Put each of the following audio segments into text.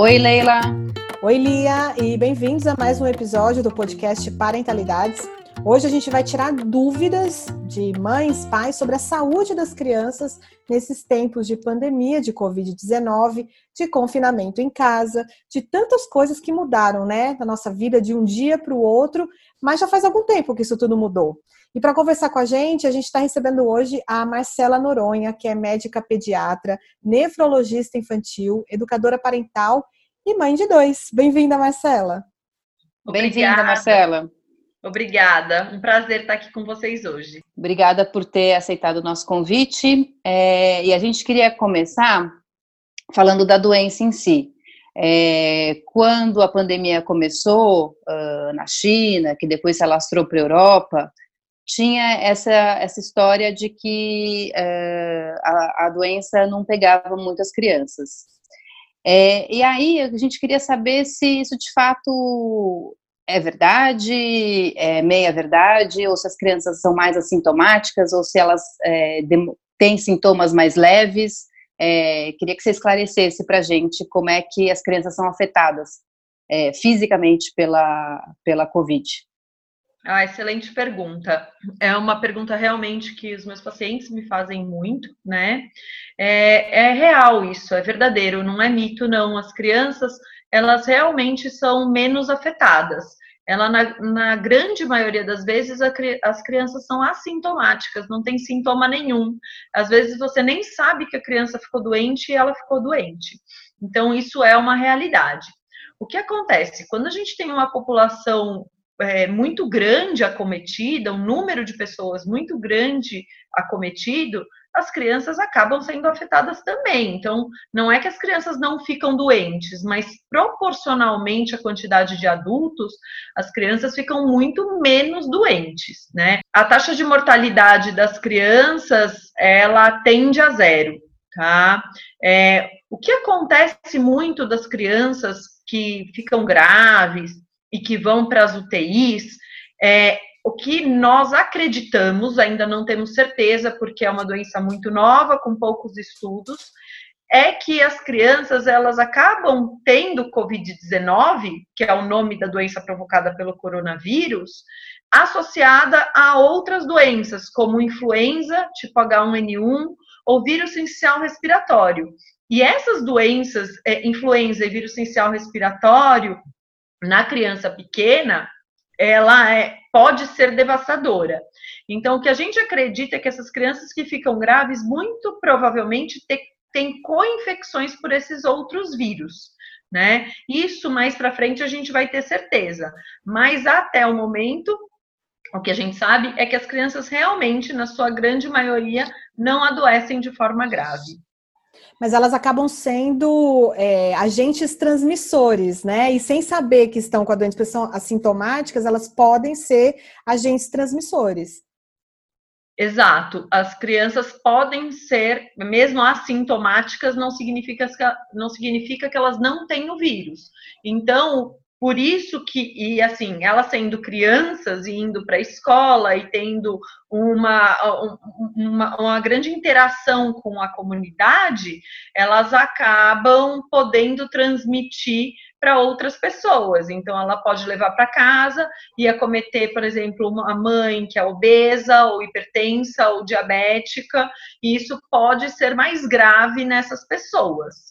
Oi, Leila. Oi, Lia, e bem-vindos a mais um episódio do podcast Parentalidades. Hoje a gente vai tirar dúvidas de mães, pais sobre a saúde das crianças nesses tempos de pandemia, de Covid-19, de confinamento em casa, de tantas coisas que mudaram, né, na nossa vida de um dia para o outro, mas já faz algum tempo que isso tudo mudou. E para conversar com a gente, a gente está recebendo hoje a Marcela Noronha, que é médica pediatra, nefrologista infantil, educadora parental e mãe de dois. Bem-vinda, Marcela. Bem-vinda, Marcela. Obrigada, um prazer estar aqui com vocês hoje. Obrigada por ter aceitado o nosso convite. É, e a gente queria começar falando da doença em si. É, quando a pandemia começou uh, na China, que depois se alastrou para a Europa, tinha essa, essa história de que uh, a, a doença não pegava muitas crianças. É, e aí a gente queria saber se isso de fato é verdade, é meia verdade, ou se as crianças são mais assintomáticas, ou se elas é, têm sintomas mais leves. É, queria que você esclarecesse para a gente como é que as crianças são afetadas é, fisicamente pela, pela Covid. Ah, excelente pergunta. É uma pergunta realmente que os meus pacientes me fazem muito, né? É, é, real isso, é verdadeiro, não é mito, não. As crianças, elas realmente são menos afetadas. Ela, na, na grande maioria das vezes, a, as crianças são assintomáticas, não tem sintoma nenhum. Às vezes você nem sabe que a criança ficou doente e ela ficou doente. Então, isso é uma realidade. O que acontece? Quando a gente tem uma população é, muito grande acometida, um número de pessoas muito grande acometido, as crianças acabam sendo afetadas também. Então, não é que as crianças não ficam doentes, mas proporcionalmente à quantidade de adultos, as crianças ficam muito menos doentes, né? A taxa de mortalidade das crianças, ela tende a zero, tá? É, o que acontece muito das crianças que ficam graves, e que vão para as UTIs, é, o que nós acreditamos, ainda não temos certeza, porque é uma doença muito nova, com poucos estudos, é que as crianças elas acabam tendo COVID-19, que é o nome da doença provocada pelo coronavírus, associada a outras doenças, como influenza, tipo H1N1, ou vírus essencial respiratório. E essas doenças, é, influenza e vírus essencial respiratório, na criança pequena, ela é, pode ser devastadora. Então, o que a gente acredita é que essas crianças que ficam graves, muito provavelmente te, têm co-infecções por esses outros vírus. Né? Isso mais para frente a gente vai ter certeza. Mas até o momento, o que a gente sabe é que as crianças realmente, na sua grande maioria, não adoecem de forma grave mas elas acabam sendo é, agentes transmissores, né? E sem saber que estão com a doença, porque são assintomáticas, elas podem ser agentes transmissores. Exato. As crianças podem ser, mesmo assintomáticas, não significa, não significa que elas não têm o vírus. Então, por isso que, e assim, elas sendo crianças e indo para a escola e tendo uma, uma, uma, grande interação com a comunidade, elas acabam podendo transmitir para outras pessoas. Então, ela pode levar para casa e acometer, por exemplo, uma mãe que é obesa, ou hipertensa, ou diabética, e isso pode ser mais grave nessas pessoas.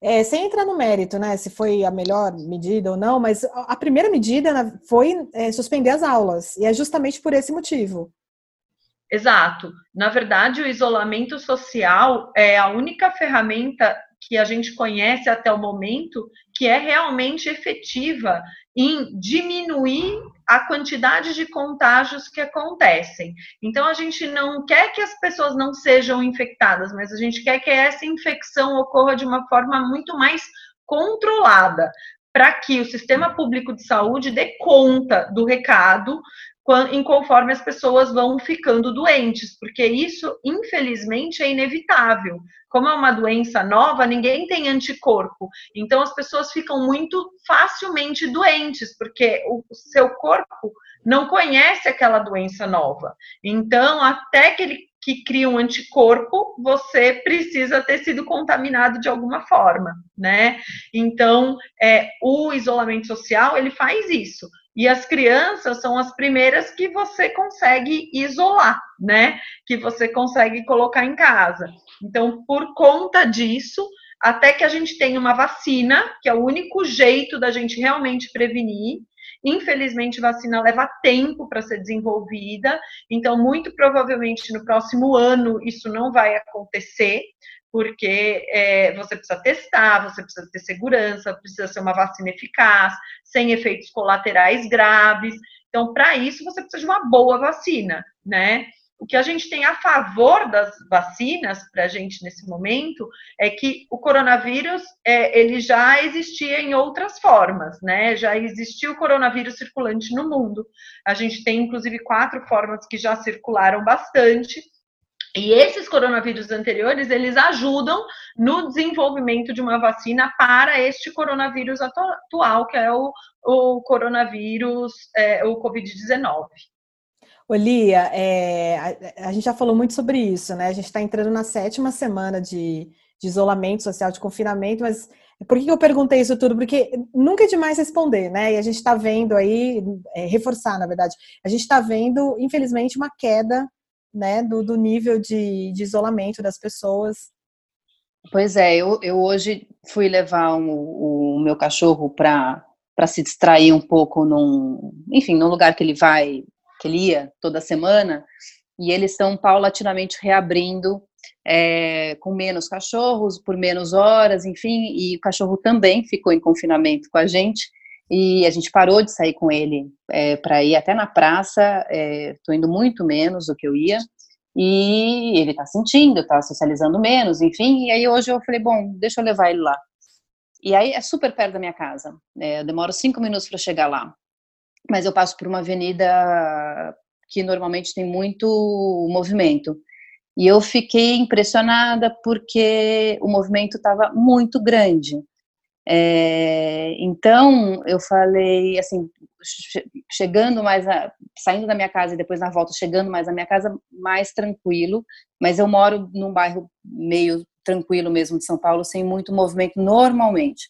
É, sem entrar no mérito, né, se foi a melhor medida ou não, mas a primeira medida foi é, suspender as aulas, e é justamente por esse motivo. Exato. Na verdade, o isolamento social é a única ferramenta que a gente conhece até o momento que é realmente efetiva em diminuir a quantidade de contágios que acontecem. Então, a gente não quer que as pessoas não sejam infectadas, mas a gente quer que essa infecção ocorra de uma forma muito mais controlada, para que o sistema público de saúde dê conta do recado em conforme as pessoas vão ficando doentes, porque isso, infelizmente, é inevitável. Como é uma doença nova, ninguém tem anticorpo. Então, as pessoas ficam muito facilmente doentes, porque o seu corpo não conhece aquela doença nova. Então, até que ele que cria um anticorpo, você precisa ter sido contaminado de alguma forma, né? Então, é, o isolamento social, ele faz isso. E as crianças são as primeiras que você consegue isolar, né? Que você consegue colocar em casa. Então, por conta disso, até que a gente tenha uma vacina, que é o único jeito da gente realmente prevenir, Infelizmente, vacina leva tempo para ser desenvolvida, então, muito provavelmente no próximo ano isso não vai acontecer, porque é, você precisa testar, você precisa ter segurança, precisa ser uma vacina eficaz, sem efeitos colaterais graves. Então, para isso, você precisa de uma boa vacina, né? O que a gente tem a favor das vacinas para a gente nesse momento é que o coronavírus é, ele já existia em outras formas, né? Já existiu o coronavírus circulante no mundo. A gente tem inclusive quatro formas que já circularam bastante. E esses coronavírus anteriores, eles ajudam no desenvolvimento de uma vacina para este coronavírus atual, que é o, o coronavírus, é, o Covid-19. Olia, é, a, a, gente já falou muito sobre isso, né? A gente está entrando na sétima semana de, de, isolamento social, de confinamento, mas por que eu perguntei isso tudo? Porque nunca é demais responder, né? E a gente está vendo aí, é, reforçar, na verdade, a gente está vendo, infelizmente, uma queda né, do, do nível de, de, isolamento das pessoas. Pois é, eu, eu hoje fui levar o, o meu cachorro para se distrair um pouco num, enfim, num lugar que ele vai que ele ia toda semana, e eles estão paulatinamente reabrindo é, com menos cachorros, por menos horas, enfim, e o cachorro também ficou em confinamento com a gente, e a gente parou de sair com ele é, para ir até na praça, estou é, indo muito menos do que eu ia, e ele está sentindo, está socializando menos, enfim, e aí hoje eu falei, bom, deixa eu levar ele lá. E aí é super perto da minha casa, né, eu demoro cinco minutos para chegar lá mas eu passo por uma avenida que normalmente tem muito movimento. E eu fiquei impressionada porque o movimento estava muito grande. É, então eu falei assim, chegando mais, a, saindo da minha casa e depois na volta chegando mais na minha casa, mais tranquilo. Mas eu moro num bairro meio tranquilo mesmo de São Paulo, sem muito movimento normalmente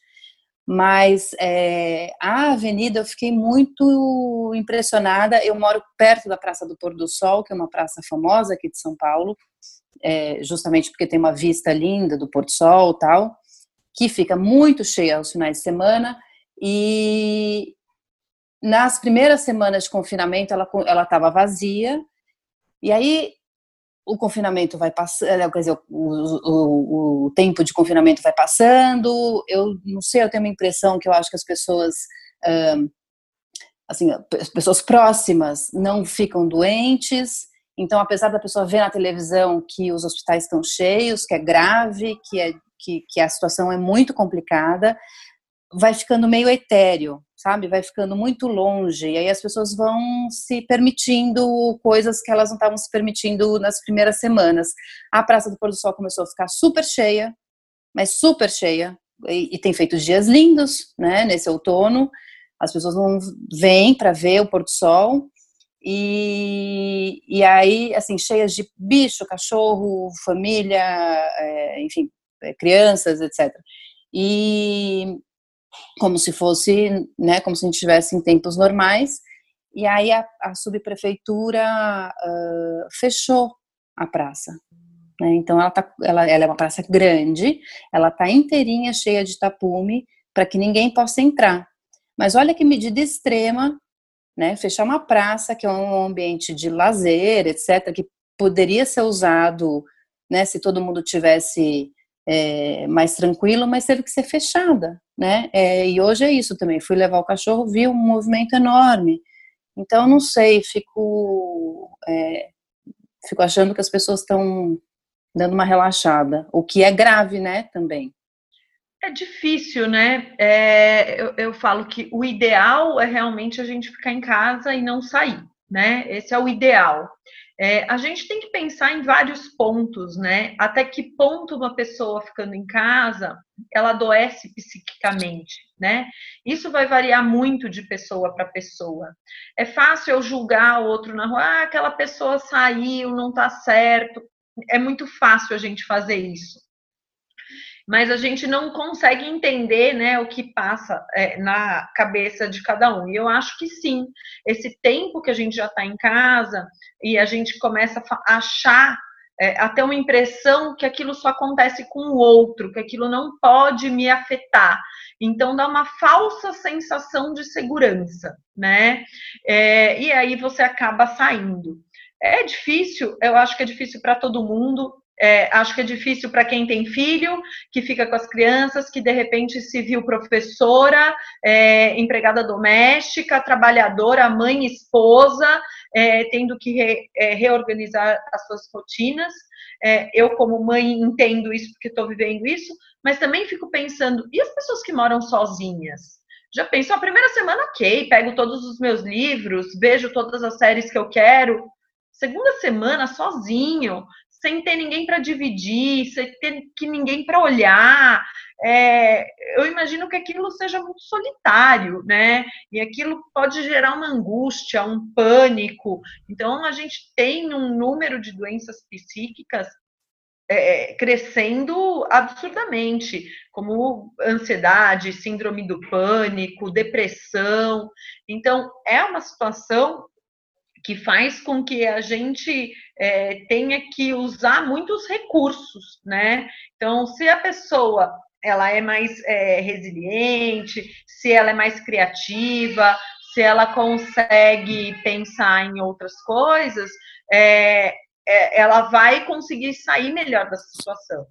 mas é, a avenida eu fiquei muito impressionada. Eu moro perto da Praça do Pôr do Sol, que é uma praça famosa aqui de São Paulo, é, justamente porque tem uma vista linda do Pôr do Sol tal, que fica muito cheia aos finais de semana. E nas primeiras semanas de confinamento ela estava vazia. E aí o confinamento vai passando, é, quer dizer, o, o, o, tempo de confinamento vai passando, eu não sei, eu tenho uma impressão que eu acho que as pessoas, assim, as pessoas próximas não ficam doentes, então apesar da pessoa ver na televisão que os hospitais estão cheios, que é grave, que, é, que, que a situação é muito complicada, vai ficando meio etéreo, sabe? Vai ficando muito longe. E aí as pessoas vão se permitindo coisas que elas não estavam se permitindo nas primeiras semanas. A Praça do Pôr do Sol começou a ficar super cheia, mas super cheia. E, e tem feito dias lindos, né? Nesse outono. As pessoas não vêm para ver o pôr do sol. E, e aí, assim, cheias de bicho, cachorro, família, é, enfim, é, crianças, etc. E, como se fosse, né, como se a gente estivesse em tempos normais. E aí a, a subprefeitura uh, fechou a praça. Né? Então ela, tá, ela, ela é uma praça grande, ela está inteirinha cheia de tapume para que ninguém possa entrar. Mas olha que medida extrema, né? Fechar uma praça que é um ambiente de lazer, etc., que poderia ser usado, né? Se todo mundo tivesse é, mais tranquilo, mas teve que ser fechada, né? É, e hoje é isso também. Fui levar o cachorro, vi um movimento enorme. Então, não sei, fico, é, fico achando que as pessoas estão dando uma relaxada, o que é grave, né, também. É difícil, né? É, eu, eu falo que o ideal é realmente a gente ficar em casa e não sair, né? Esse é o ideal. É, a gente tem que pensar em vários pontos, né? Até que ponto uma pessoa ficando em casa ela adoece psiquicamente, né? Isso vai variar muito de pessoa para pessoa. É fácil eu julgar o outro na rua, ah, aquela pessoa saiu, não tá certo. É muito fácil a gente fazer isso mas a gente não consegue entender né, o que passa é, na cabeça de cada um. E eu acho que sim, esse tempo que a gente já está em casa e a gente começa a achar é, até uma impressão que aquilo só acontece com o outro, que aquilo não pode me afetar. Então dá uma falsa sensação de segurança, né? É, e aí você acaba saindo. É difícil, eu acho que é difícil para todo mundo. É, acho que é difícil para quem tem filho, que fica com as crianças, que de repente se viu professora, é, empregada doméstica, trabalhadora, mãe, esposa, é, tendo que re, é, reorganizar as suas rotinas. É, eu, como mãe, entendo isso porque estou vivendo isso, mas também fico pensando: e as pessoas que moram sozinhas? Já pensou, a primeira semana, ok, pego todos os meus livros, vejo todas as séries que eu quero. Segunda semana, sozinho, sem ter ninguém para dividir, sem ter que ninguém para olhar. É, eu imagino que aquilo seja muito solitário, né? E aquilo pode gerar uma angústia, um pânico. Então, a gente tem um número de doenças psíquicas é, crescendo absurdamente, como ansiedade, síndrome do pânico, depressão. Então, é uma situação que faz com que a gente é, tenha que usar muitos recursos, né? Então, se a pessoa ela é mais é, resiliente, se ela é mais criativa, se ela consegue pensar em outras coisas, é, é ela vai conseguir sair melhor dessa situação.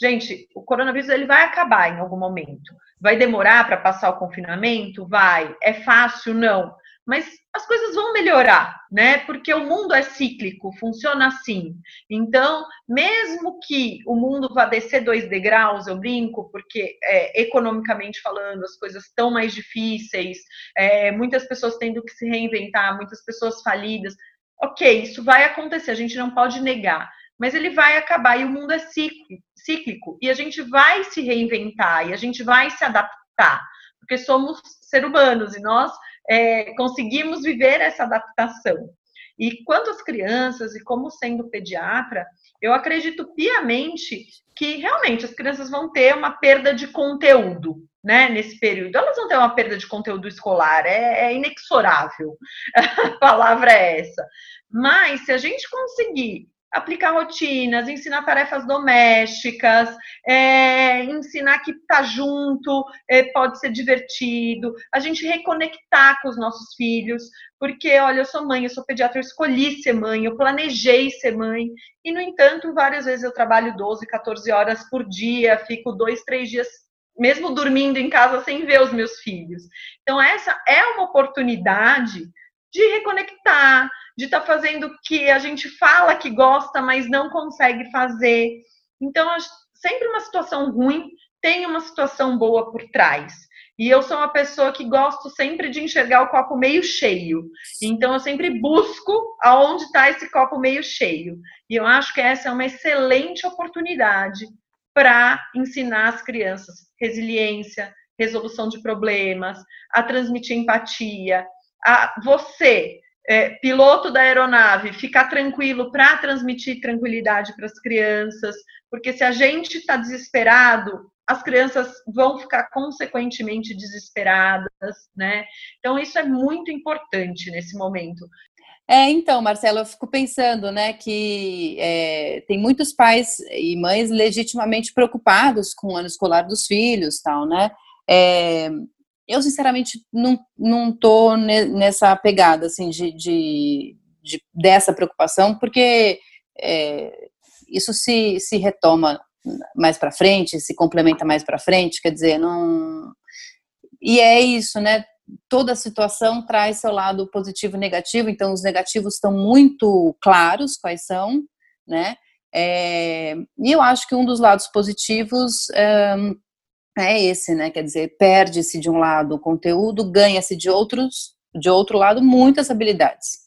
Gente, o coronavírus ele vai acabar em algum momento. Vai demorar para passar o confinamento? Vai. É fácil? Não mas as coisas vão melhorar, né? Porque o mundo é cíclico, funciona assim. Então, mesmo que o mundo vá descer dois degraus, eu brinco, porque é, economicamente falando, as coisas estão mais difíceis, é, muitas pessoas tendo que se reinventar, muitas pessoas falidas. Ok, isso vai acontecer, a gente não pode negar, mas ele vai acabar e o mundo é cíclico, e a gente vai se reinventar e a gente vai se adaptar, porque somos seres humanos e nós é, conseguimos viver essa adaptação. E quanto às crianças, e como sendo pediatra, eu acredito piamente que realmente as crianças vão ter uma perda de conteúdo, né, nesse período. Elas vão ter uma perda de conteúdo escolar, é, é inexorável. A palavra é essa. Mas se a gente conseguir aplicar rotinas, ensinar tarefas domésticas, é, ensinar que tá junto é, pode ser divertido, a gente reconectar com os nossos filhos, porque, olha, eu sou mãe, eu sou pediatra, eu escolhi ser mãe, eu planejei ser mãe, e, no entanto, várias vezes eu trabalho 12, 14 horas por dia, fico dois, três dias mesmo dormindo em casa sem ver os meus filhos. Então, essa é uma oportunidade de reconectar, de estar tá fazendo o que a gente fala que gosta, mas não consegue fazer. Então, sempre uma situação ruim tem uma situação boa por trás. E eu sou uma pessoa que gosto sempre de enxergar o copo meio cheio. Então, eu sempre busco aonde está esse copo meio cheio. E eu acho que essa é uma excelente oportunidade para ensinar as crianças resiliência, resolução de problemas, a transmitir empatia, a você, é, piloto da aeronave, ficar tranquilo para transmitir tranquilidade para as crianças, porque se a gente está desesperado, as crianças vão ficar consequentemente desesperadas, né? Então, isso é muito importante nesse momento. É, então, Marcelo, eu fico pensando, né, que é, tem muitos pais e mães legitimamente preocupados com o ano escolar dos filhos, tal, né? É, eu, sinceramente, não, não tô nessa pegada, assim, de, de, de dessa preocupação, porque é, isso se, se retoma mais para frente, se complementa mais para frente, quer dizer, não... E é isso, né? Toda situação traz seu lado positivo e negativo, então os negativos estão muito claros quais são, né? É, e eu acho que um dos lados positivos é, é esse, né? Quer dizer, perde-se de um lado o conteúdo, ganha-se de outros, de outro lado, muitas habilidades.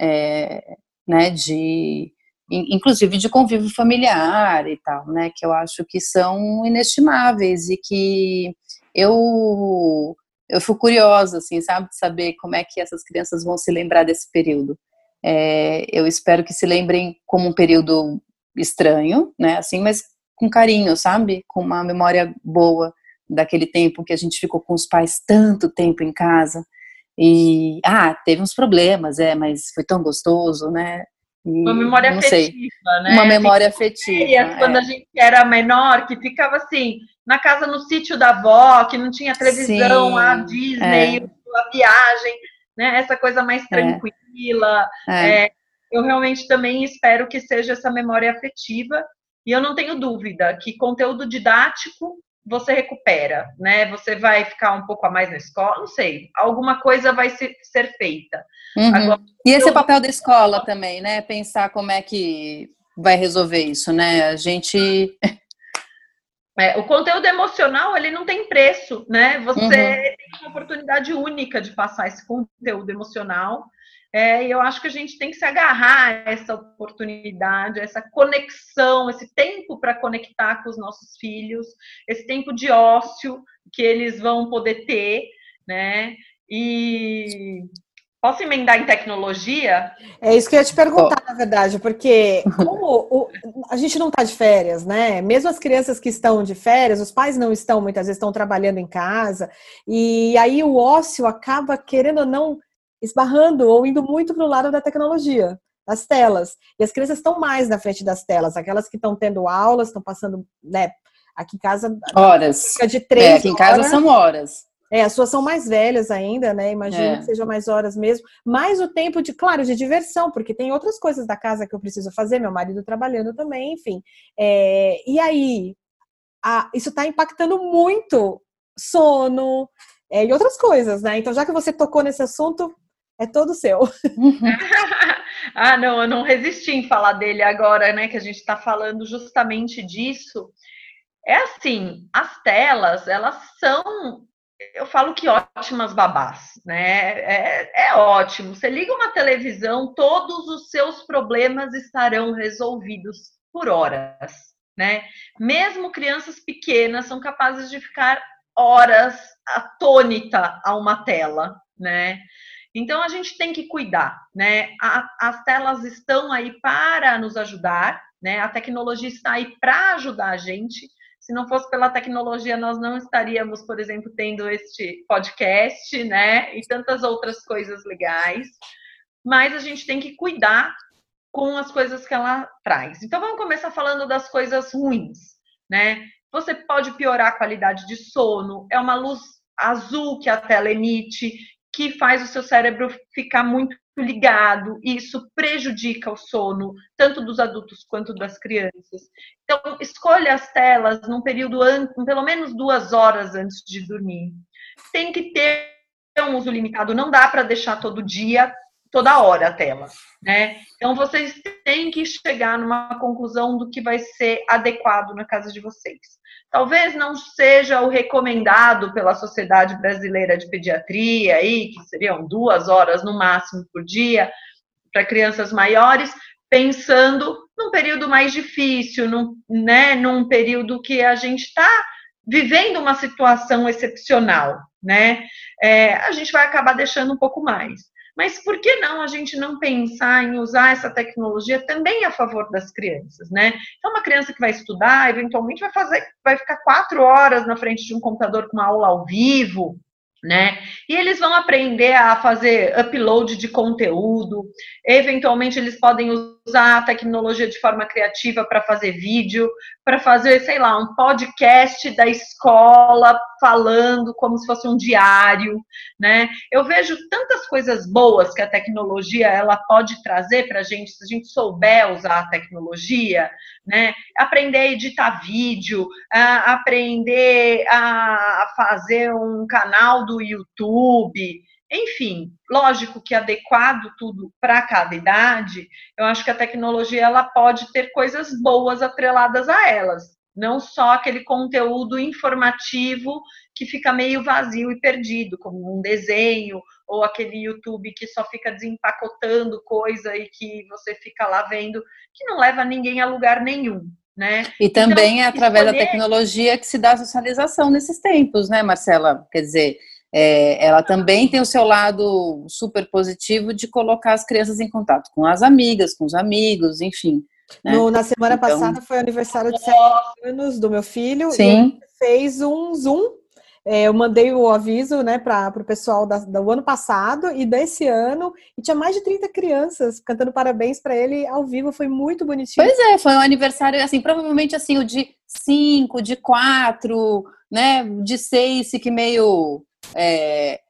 é, né, de inclusive de convívio familiar e tal, né, que eu acho que são inestimáveis e que eu eu fico curiosa, assim, sabe, de saber como é que essas crianças vão se lembrar desse período. É, eu espero que se lembrem como um período estranho, né, assim, mas com carinho, sabe, com uma memória boa daquele tempo que a gente ficou com os pais tanto tempo em casa e ah, teve uns problemas, é, mas foi tão gostoso, né? E, uma memória afetiva, sei, né? Uma memória afetiva. É. Quando a gente era menor, que ficava assim, na casa no sítio da avó, que não tinha televisão, Sim, a Disney, é. a viagem, né? Essa coisa mais é. tranquila. É. é. eu realmente também espero que seja essa memória afetiva. E eu não tenho dúvida que conteúdo didático você recupera, né? Você vai ficar um pouco a mais na escola, não sei, alguma coisa vai ser, ser feita. Uhum. Agora, e esse eu... é o papel da escola também, né? Pensar como é que vai resolver isso, né? A gente. É, o conteúdo emocional ele não tem preço, né? Você uhum. tem uma oportunidade única de passar esse conteúdo emocional é, e eu acho que a gente tem que se agarrar a essa oportunidade, a essa conexão, esse tempo para conectar com os nossos filhos, esse tempo de ócio que eles vão poder ter, né? E posso emendar em tecnologia? É isso que eu ia te perguntar, na verdade, porque como o, a gente não está de férias, né? Mesmo as crianças que estão de férias, os pais não estão, muitas vezes estão trabalhando em casa, e aí o ócio acaba, querendo ou não, esbarrando ou indo muito para o lado da tecnologia, das telas. E as crianças estão mais na frente das telas, aquelas que estão tendo aulas, estão passando, né? Aqui em casa. Horas. De três é, aqui em casa são horas. É, as suas são mais velhas ainda, né? Imagino é. que sejam mais horas mesmo. Mais o tempo de, claro, de diversão, porque tem outras coisas da casa que eu preciso fazer, meu marido trabalhando também, enfim. É, e aí, a, isso está impactando muito sono é, e outras coisas, né? Então, já que você tocou nesse assunto, é todo seu. ah, não, eu não resisti em falar dele agora, né? Que a gente está falando justamente disso. É assim, as telas, elas são, eu falo que ótimas babás, né? É, é ótimo. Você liga uma televisão, todos os seus problemas estarão resolvidos por horas, né? Mesmo crianças pequenas são capazes de ficar horas atônita a uma tela, né? Então a gente tem que cuidar, né? As telas estão aí para nos ajudar, né? A tecnologia está aí para ajudar a gente. Se não fosse pela tecnologia, nós não estaríamos, por exemplo, tendo este podcast, né? E tantas outras coisas legais. Mas a gente tem que cuidar com as coisas que ela traz. Então vamos começar falando das coisas ruins, né? Você pode piorar a qualidade de sono, é uma luz azul que a tela emite, que faz o seu cérebro ficar muito ligado, e isso prejudica o sono, tanto dos adultos quanto das crianças. Então, escolha as telas num período, pelo menos duas horas antes de dormir. Tem que ter um uso limitado, não dá para deixar todo dia, toda hora a tela, né? Então, vocês têm que chegar numa conclusão do que vai ser adequado na casa de vocês. Talvez não seja o recomendado pela Sociedade Brasileira de Pediatria, aí, que seriam duas horas no máximo por dia, para crianças maiores, pensando num período mais difícil, num, né, num período que a gente está vivendo uma situação excepcional, né? É, a gente vai acabar deixando um pouco mais. Mas por que não a gente não pensar em usar essa tecnologia também a favor das crianças, né? Então, uma criança que vai estudar, eventualmente vai fazer, vai ficar quatro horas na frente de um computador com uma aula ao vivo, né? E eles vão aprender a fazer upload de conteúdo, eventualmente eles podem usar a tecnologia de forma criativa para fazer vídeo, para fazer, sei lá, um podcast da escola falando como se fosse um diário, né? Eu vejo tantas coisas boas que a tecnologia ela pode trazer para a gente, se a gente souber usar a tecnologia, né? Aprender a editar vídeo, a aprender a fazer um canal do YouTube, enfim, lógico que adequado tudo para cada idade, eu acho que a tecnologia ela pode ter coisas boas atreladas a elas, não só aquele conteúdo informativo que fica meio vazio e perdido, como um desenho ou aquele YouTube que só fica desempacotando coisa e que você fica lá vendo, que não leva ninguém a lugar nenhum. Né? E também então, é através escolher... da tecnologia que se dá a socialização nesses tempos, né, Marcela? Quer dizer, é, ela também tem o seu lado super positivo de colocar as crianças em contato com as amigas, com os amigos, enfim. Né? No, na semana então... passada foi aniversário de sete anos do meu filho. Sim. E fez um Zoom. É, eu mandei o aviso né, para o pessoal da, do ano passado e desse ano, e tinha mais de 30 crianças cantando parabéns para ele ao vivo, foi muito bonitinho. Pois é, foi um aniversário, assim, provavelmente assim, o de 5, de 4, né, de 6, que meio é,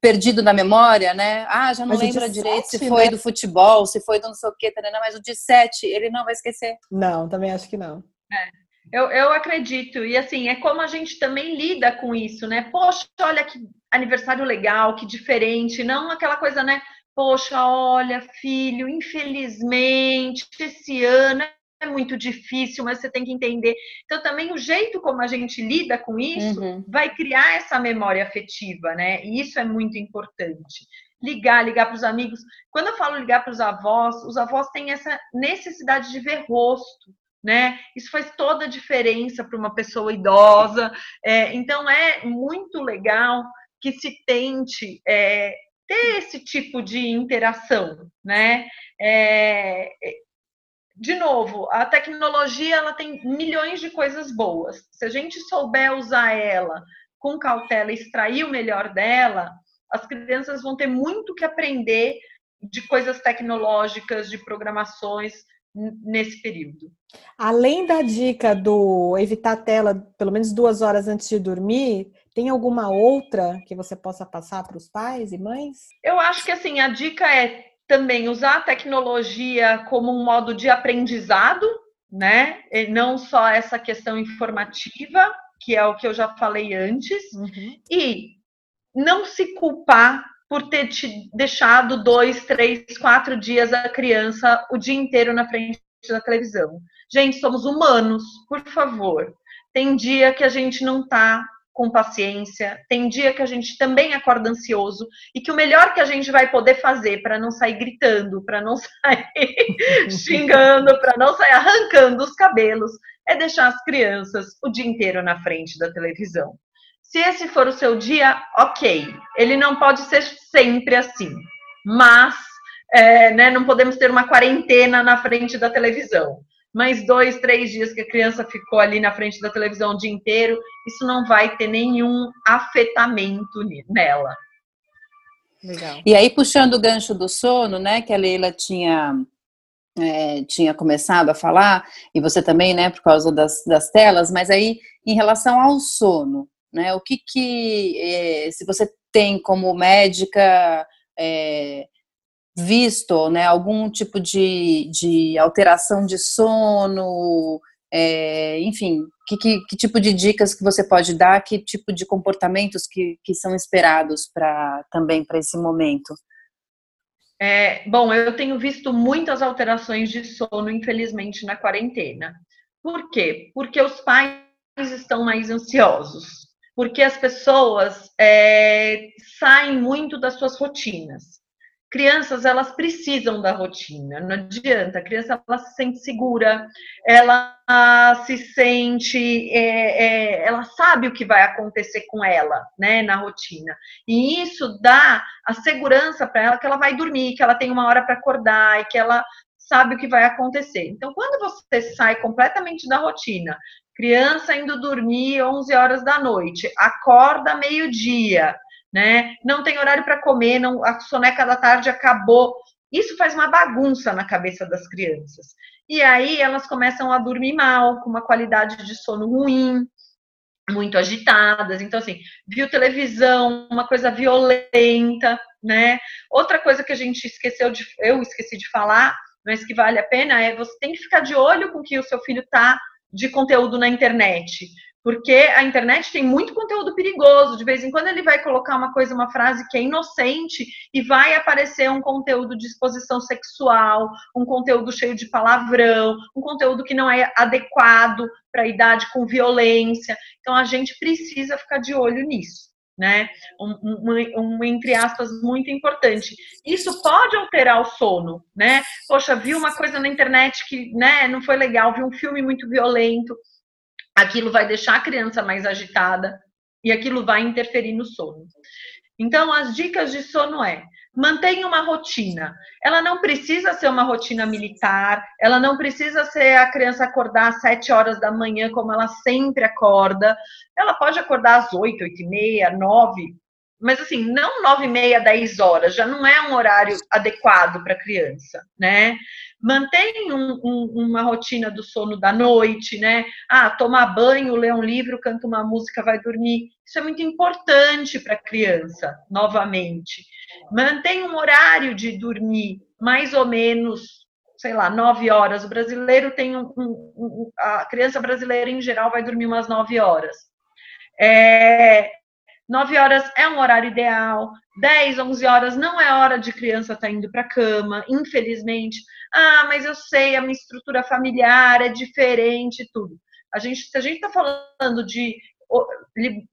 perdido na memória, né? Ah, já não lembra direito sete, se foi né? do futebol, se foi do não sei o quê, mas o de sete, ele não vai esquecer. Não, também acho que não. É. Eu, eu acredito, e assim, é como a gente também lida com isso, né? Poxa, olha que aniversário legal, que diferente, não aquela coisa, né? Poxa, olha, filho, infelizmente, esse ano é muito difícil, mas você tem que entender. Então, também o jeito como a gente lida com isso uhum. vai criar essa memória afetiva, né? E isso é muito importante. Ligar, ligar para os amigos. Quando eu falo ligar para os avós, os avós têm essa necessidade de ver rosto, né? Isso faz toda a diferença para uma pessoa idosa. É, então, é muito legal que se tente é, ter esse tipo de interação, né? É, de novo, a tecnologia ela tem milhões de coisas boas. Se a gente souber usar ela com cautela, extrair o melhor dela, as crianças vão ter muito que aprender de coisas tecnológicas, de programações nesse período. Além da dica do evitar a tela pelo menos duas horas antes de dormir, tem alguma outra que você possa passar para os pais e mães? Eu acho que assim a dica é também usar a tecnologia como um modo de aprendizado, né? E não só essa questão informativa, que é o que eu já falei antes, uhum. e não se culpar por ter te deixado dois, três, quatro dias a criança o dia inteiro na frente da televisão. Gente, somos humanos, por favor. Tem dia que a gente não tá com paciência, tem dia que a gente também acorda ansioso e que o melhor que a gente vai poder fazer para não sair gritando, para não sair xingando, para não sair arrancando os cabelos, é deixar as crianças o dia inteiro na frente da televisão. Se esse for o seu dia, ok. Ele não pode ser sempre assim, mas é, né, não podemos ter uma quarentena na frente da televisão mais dois, três dias que a criança ficou ali na frente da televisão o dia inteiro, isso não vai ter nenhum afetamento nela. Legal. E aí, puxando o gancho do sono, né, que a Leila tinha, é, tinha começado a falar, e você também, né, por causa das, das telas, mas aí, em relação ao sono, né, o que que, é, se você tem como médica, é, visto né, algum tipo de, de alteração de sono, é, enfim, que, que, que, tipo de dicas que você pode dar, que tipo de comportamentos que, que são esperados para também para esse momento? É, bom, eu tenho visto muitas alterações de sono, infelizmente, na quarentena. Por quê? Porque os pais estão mais ansiosos, porque as pessoas é, saem muito das suas rotinas crianças elas precisam da rotina, não adianta, a criança ela se sente segura, ela se sente, é, é, ela sabe o que vai acontecer com ela, né, na rotina, e isso dá a segurança para ela que ela vai dormir, que ela tem uma hora para acordar e que ela sabe o que vai acontecer. Então, quando você sai completamente da rotina, criança indo dormir 11 horas da noite, acorda meio-dia, né? Não tem horário para comer, não, a soneca da tarde acabou. Isso faz uma bagunça na cabeça das crianças. E aí elas começam a dormir mal, com uma qualidade de sono ruim, muito agitadas. Então, assim, viu televisão, uma coisa violenta, né? Outra coisa que a gente esqueceu de, eu esqueci de falar, mas que vale a pena é você tem que ficar de olho com que o seu filho tá de conteúdo na internet porque a internet tem muito conteúdo perigoso. De vez em quando ele vai colocar uma coisa, uma frase que é inocente e vai aparecer um conteúdo de exposição sexual, um conteúdo cheio de palavrão, um conteúdo que não é adequado para a idade com violência. Então a gente precisa ficar de olho nisso. Né? Um, um, um, entre aspas muito importante. Isso pode alterar o sono, né? Poxa, vi uma coisa na internet que, né, não foi legal, vi um filme muito violento aquilo vai deixar a criança mais agitada e aquilo vai interferir no sono. Então, as dicas de sono é: mantenha uma rotina. Ela não precisa ser uma rotina militar, ela não precisa ser a criança acordar às sete horas da manhã, como ela sempre acorda. Ela pode acordar às oito, oito e meia, nove, mas assim, não nove e meia, dez horas, já não é um horário adequado para criança, né? Mantém um, um, uma rotina do sono da noite, né? Ah, tomar banho, ler um livro, canta uma música, vai dormir. Isso é muito importante para a criança, novamente. Mantém um horário de dormir, mais ou menos, sei lá, nove horas. O brasileiro tem um, um a criança brasileira em geral vai dormir umas nove horas. É, 9 horas é um horário ideal, 10, 11 horas não é hora de criança estar tá indo para a cama, infelizmente. Ah, mas eu sei, a minha estrutura familiar é diferente, tudo. A gente, se a gente está falando de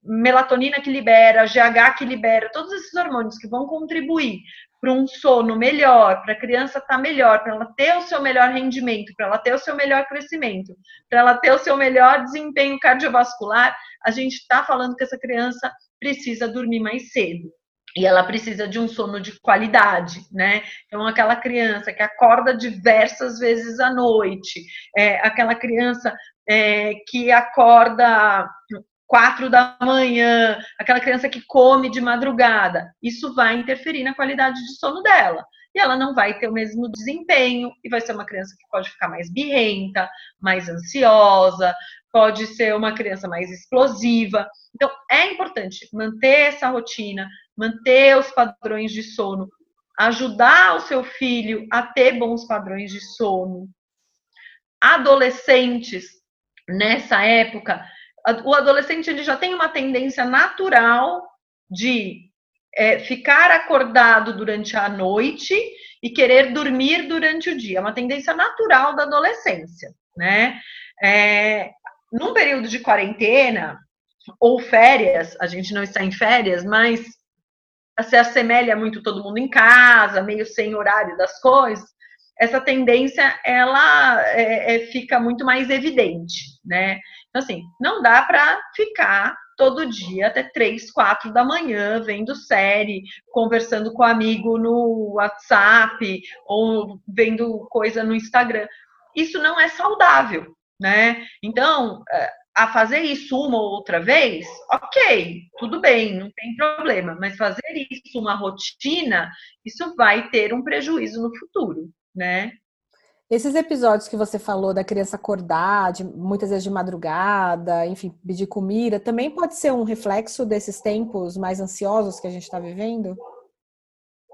melatonina que libera, GH que libera, todos esses hormônios que vão contribuir para um sono melhor, para a criança estar tá melhor, para ela ter o seu melhor rendimento, para ela ter o seu melhor crescimento, para ela ter o seu melhor desempenho cardiovascular, a gente está falando que essa criança precisa dormir mais cedo. E ela precisa de um sono de qualidade, né? Então, aquela criança que acorda diversas vezes à noite, é, aquela criança é, que acorda quatro da manhã, aquela criança que come de madrugada, isso vai interferir na qualidade de sono dela. E ela não vai ter o mesmo desempenho, e vai ser uma criança que pode ficar mais birrenta, mais ansiosa, pode ser uma criança mais explosiva. Então, é importante manter essa rotina, manter os padrões de sono, ajudar o seu filho a ter bons padrões de sono. Adolescentes, nessa época, o adolescente ele já tem uma tendência natural de é, ficar acordado durante a noite e querer dormir durante o dia. É uma tendência natural da adolescência, né? É, num período de quarentena ou férias, a gente não está em férias, mas se assemelha muito todo mundo em casa, meio sem horário das coisas, essa tendência ela é, é, fica muito mais evidente, né? Então, assim, não dá para ficar todo dia até três, quatro da manhã vendo série, conversando com amigo no WhatsApp ou vendo coisa no Instagram. Isso não é saudável, né? Então, é, a fazer isso uma ou outra vez, ok, tudo bem, não tem problema, mas fazer isso uma rotina, isso vai ter um prejuízo no futuro, né? Esses episódios que você falou da criança acordar, de, muitas vezes de madrugada, enfim, pedir comida, também pode ser um reflexo desses tempos mais ansiosos que a gente está vivendo?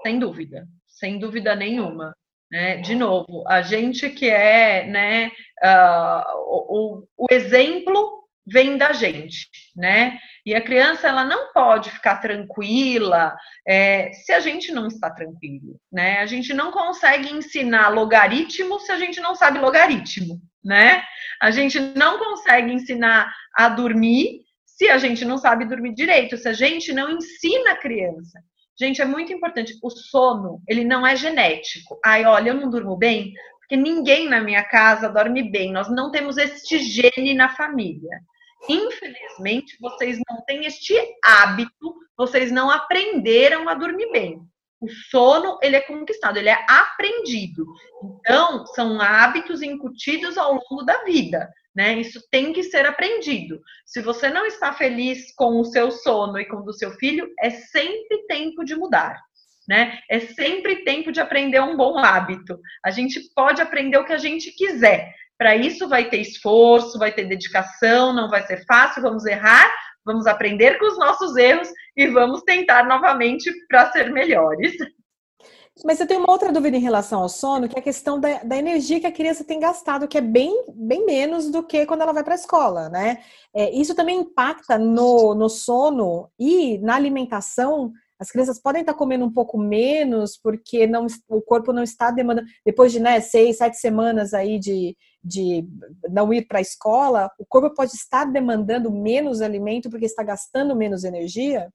Sem dúvida, sem dúvida nenhuma. Né? De novo, a gente que é né, uh, o, o exemplo vem da gente, né? E a criança ela não pode ficar tranquila é, se a gente não está tranquilo, né? A gente não consegue ensinar logaritmo se a gente não sabe logaritmo, né? A gente não consegue ensinar a dormir se a gente não sabe dormir direito, se a gente não ensina a criança. Gente, é muito importante. O sono, ele não é genético. Ai, olha, eu não durmo bem, porque ninguém na minha casa dorme bem. Nós não temos este gene na família. Infelizmente, vocês não têm este hábito, vocês não aprenderam a dormir bem. O sono, ele é conquistado, ele é aprendido. Então, são hábitos incutidos ao longo da vida, né? Isso tem que ser aprendido. Se você não está feliz com o seu sono e com o do seu filho, é sempre tempo de mudar. Né? É sempre tempo de aprender um bom hábito. A gente pode aprender o que a gente quiser, para isso vai ter esforço, vai ter dedicação, não vai ser fácil, vamos errar, vamos aprender com os nossos erros e vamos tentar novamente para ser melhores. Mas eu tenho uma outra dúvida em relação ao sono, que é a questão da, da energia que a criança tem gastado, que é bem, bem menos do que quando ela vai para a escola, né? É, isso também impacta no, no sono e na alimentação. As crianças podem estar comendo um pouco menos porque não, o corpo não está demandando. Depois de né, seis, sete semanas aí de, de não ir para a escola, o corpo pode estar demandando menos alimento porque está gastando menos energia?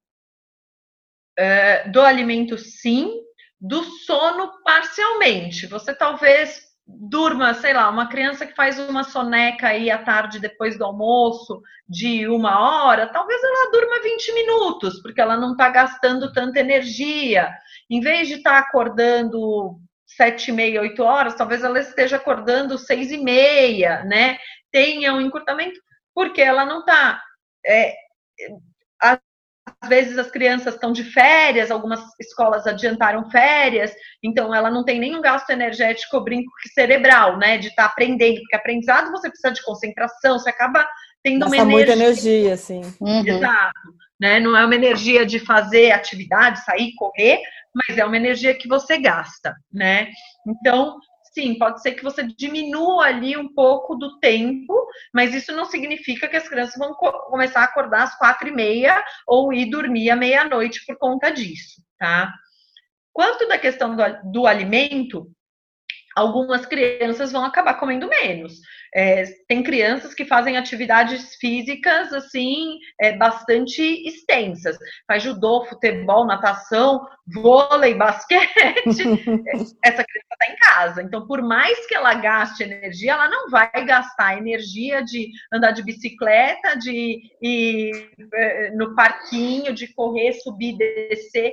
É, do alimento, sim, do sono parcialmente. Você talvez durma, sei lá, uma criança que faz uma soneca aí à tarde depois do almoço de uma hora, talvez ela durma 20 minutos, porque ela não está gastando tanta energia. Em vez de estar tá acordando sete e meia, oito horas, talvez ela esteja acordando seis e meia, né? Tenha um encurtamento, porque ela não está é, às vezes as crianças estão de férias, algumas escolas adiantaram férias, então ela não tem nenhum gasto energético, brinco cerebral, né? De estar tá aprendendo, porque aprendizado você precisa de concentração, você acaba tendo Gasta uma energia. muita energia, sim. Uhum. Exato. Né? Não é uma energia de fazer atividade, sair, correr, mas é uma energia que você gasta, né? Então, sim, pode ser que você diminua ali um pouco do tempo, mas isso não significa que as crianças vão co começar a acordar às quatro e meia ou ir dormir à meia-noite por conta disso, tá? Quanto da questão do, do alimento, algumas crianças vão acabar comendo menos. É, tem crianças que fazem atividades físicas assim é, bastante extensas. Faz judô, futebol, natação, vôlei, basquete. Essa criança está em casa. Então, por mais que ela gaste energia, ela não vai gastar energia de andar de bicicleta, de ir é, no parquinho, de correr, subir, descer.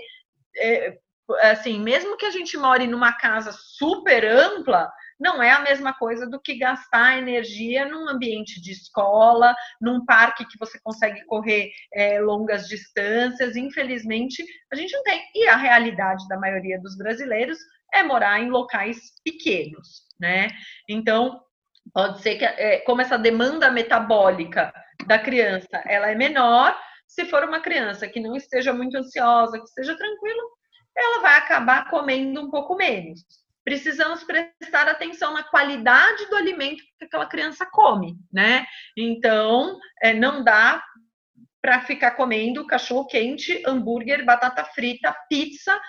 É, assim, mesmo que a gente more numa casa super ampla, não é a mesma coisa do que gastar energia num ambiente de escola, num parque que você consegue correr é, longas distâncias. Infelizmente, a gente não tem. E a realidade da maioria dos brasileiros é morar em locais pequenos, né? Então, pode ser que, é, como essa demanda metabólica da criança ela é menor, se for uma criança que não esteja muito ansiosa, que esteja tranquila, ela vai acabar comendo um pouco menos. Precisamos prestar atenção na qualidade do alimento que aquela criança come, né? Então, é, não dá para ficar comendo cachorro quente, hambúrguer, batata frita, pizza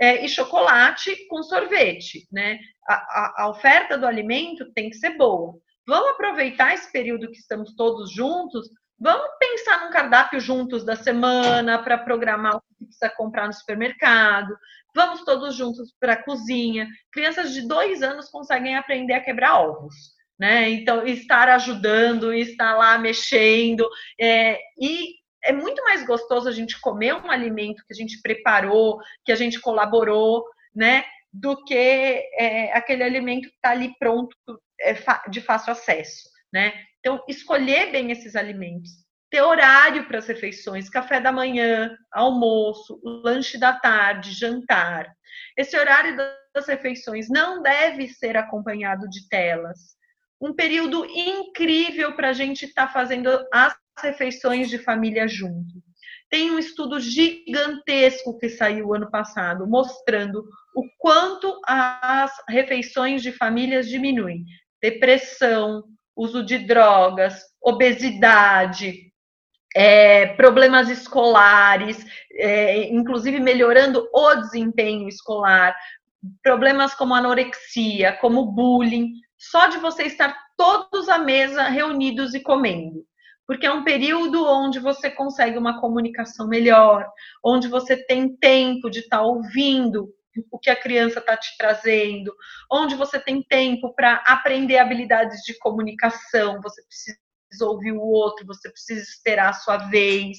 é, e chocolate com sorvete, né? A, a, a oferta do alimento tem que ser boa. Vamos aproveitar esse período que estamos todos juntos Vamos pensar num cardápio juntos da semana para programar o que precisa comprar no supermercado. Vamos todos juntos para a cozinha. Crianças de dois anos conseguem aprender a quebrar ovos. Né? Então, estar ajudando, estar lá mexendo. É, e é muito mais gostoso a gente comer um alimento que a gente preparou, que a gente colaborou, né? Do que é, aquele alimento que está ali pronto, é, de fácil acesso, né? Então, escolher bem esses alimentos, ter horário para as refeições, café da manhã, almoço, lanche da tarde, jantar. Esse horário das refeições não deve ser acompanhado de telas. Um período incrível para a gente estar tá fazendo as refeições de família junto. Tem um estudo gigantesco que saiu ano passado, mostrando o quanto as refeições de famílias diminuem. Depressão, uso de drogas, obesidade, é, problemas escolares, é, inclusive melhorando o desempenho escolar, problemas como anorexia, como bullying, só de você estar todos à mesa reunidos e comendo. Porque é um período onde você consegue uma comunicação melhor, onde você tem tempo de estar ouvindo o que a criança está te trazendo, onde você tem tempo para aprender habilidades de comunicação, você precisa ouvir o outro, você precisa esperar a sua vez,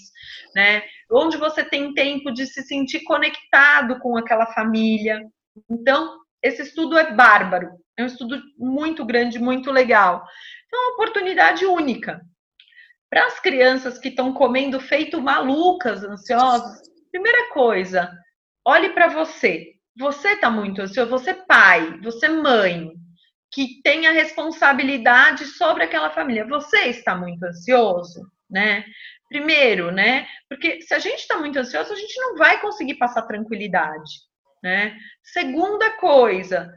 né? Onde você tem tempo de se sentir conectado com aquela família. Então, esse estudo é bárbaro, é um estudo muito grande, muito legal. Então, é uma oportunidade única. Para as crianças que estão comendo feito malucas, ansiosas, primeira coisa, olhe para você você está muito ansioso, você pai, você mãe, que tem a responsabilidade sobre aquela família, você está muito ansioso, né? Primeiro, né? Porque se a gente está muito ansioso, a gente não vai conseguir passar tranquilidade. né? Segunda coisa,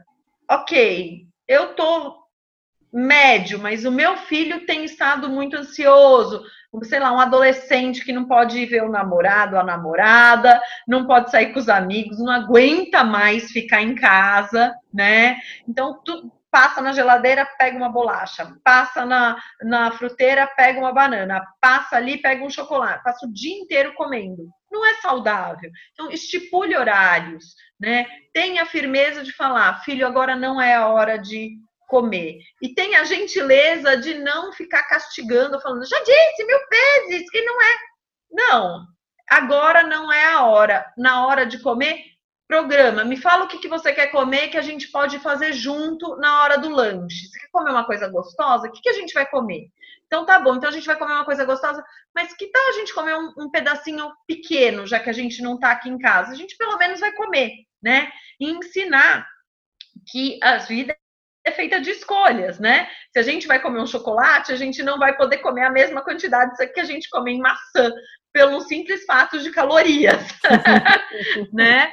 ok, eu tô médio, mas o meu filho tem estado muito ansioso, sei lá, um adolescente que não pode ver o namorado, a namorada, não pode sair com os amigos, não aguenta mais ficar em casa, né? Então, tu passa na geladeira, pega uma bolacha, passa na, na fruteira, pega uma banana, passa ali, pega um chocolate, passa o dia inteiro comendo. Não é saudável. Então, estipule horários, né? Tenha firmeza de falar, filho, agora não é a hora de comer. E tenha a gentileza de não ficar castigando, falando, já disse mil vezes que não é. Não, agora não é a hora. Na hora de comer, programa. Me fala o que, que você quer comer que a gente pode fazer junto na hora do lanche. Você quer comer uma coisa gostosa? O que, que a gente vai comer? Então tá bom, então a gente vai comer uma coisa gostosa, mas que tal a gente comer um, um pedacinho pequeno, já que a gente não tá aqui em casa? A gente pelo menos vai comer, né? E ensinar que a vida é feita de escolhas, né? Se a gente vai comer um chocolate, a gente não vai poder comer a mesma quantidade que a gente come em maçã, pelo simples fato de calorias, né?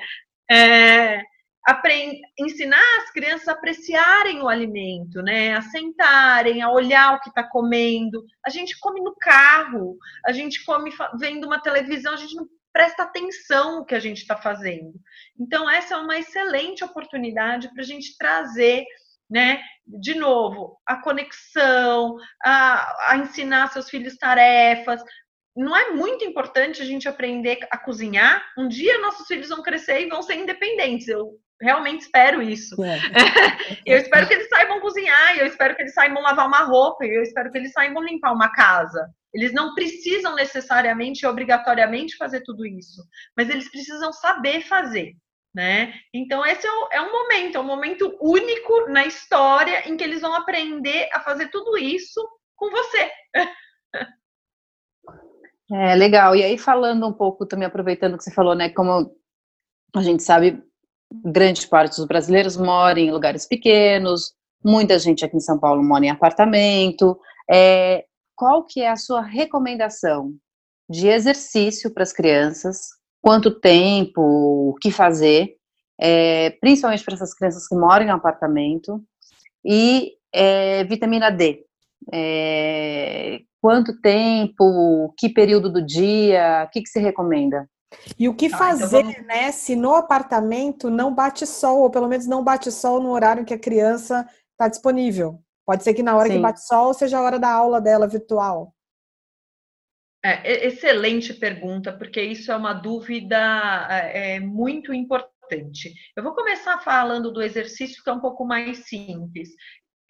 É, aprend... ensinar as crianças a apreciarem o alimento, né? A sentarem, a olhar o que está comendo. A gente come no carro, a gente come vendo uma televisão, a gente não presta atenção no que a gente está fazendo. Então, essa é uma excelente oportunidade para a gente trazer né? De novo, a conexão, a, a ensinar seus filhos tarefas. Não é muito importante a gente aprender a cozinhar? Um dia nossos filhos vão crescer e vão ser independentes. Eu realmente espero isso. É. eu espero que eles saibam cozinhar, eu espero que eles saibam lavar uma roupa, eu espero que eles saibam limpar uma casa. Eles não precisam necessariamente, obrigatoriamente fazer tudo isso, mas eles precisam saber fazer né? Então esse é, o, é um momento, é um momento único na história em que eles vão aprender a fazer tudo isso com você. É legal. E aí falando um pouco também aproveitando que você falou, né, como a gente sabe, grande parte dos brasileiros mora em lugares pequenos, muita gente aqui em São Paulo mora em apartamento. É, qual que é a sua recomendação de exercício para as crianças quanto tempo, o que fazer, é, principalmente para essas crianças que moram em um apartamento, e é, vitamina D. É, quanto tempo, que período do dia, o que, que se recomenda? E o que ah, fazer, então vamos... né, se no apartamento não bate sol, ou pelo menos não bate sol no horário que a criança está disponível? Pode ser que na hora Sim. que bate sol seja a hora da aula dela virtual. É, excelente pergunta, porque isso é uma dúvida é, é, muito importante. Eu vou começar falando do exercício que é um pouco mais simples.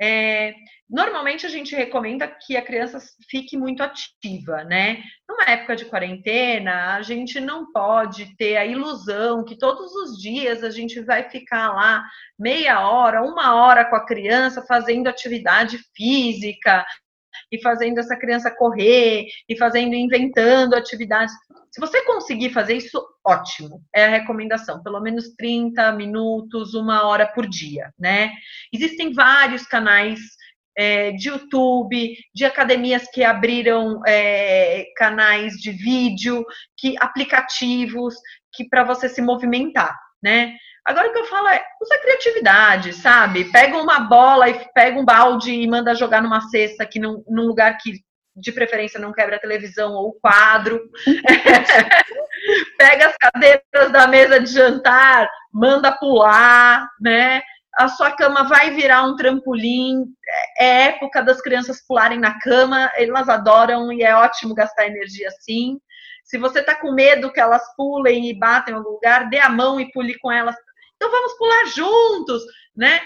É, normalmente a gente recomenda que a criança fique muito ativa, né? Numa época de quarentena, a gente não pode ter a ilusão que todos os dias a gente vai ficar lá meia hora, uma hora com a criança fazendo atividade física, e fazendo essa criança correr, e fazendo, inventando atividades. Se você conseguir fazer isso, ótimo. É a recomendação, pelo menos 30 minutos, uma hora por dia, né? Existem vários canais é, de YouTube, de academias que abriram é, canais de vídeo, que aplicativos que para você se movimentar, né? Agora o que eu falo é, usa criatividade, sabe? Pega uma bola e pega um balde e manda jogar numa cesta que num, num lugar que de preferência não quebra a televisão ou o quadro. pega as cadeiras da mesa de jantar, manda pular, né? A sua cama vai virar um trampolim. É época das crianças pularem na cama, elas adoram e é ótimo gastar energia assim. Se você tá com medo que elas pulem e batem em algum lugar, dê a mão e pule com elas então vamos pular juntos, né?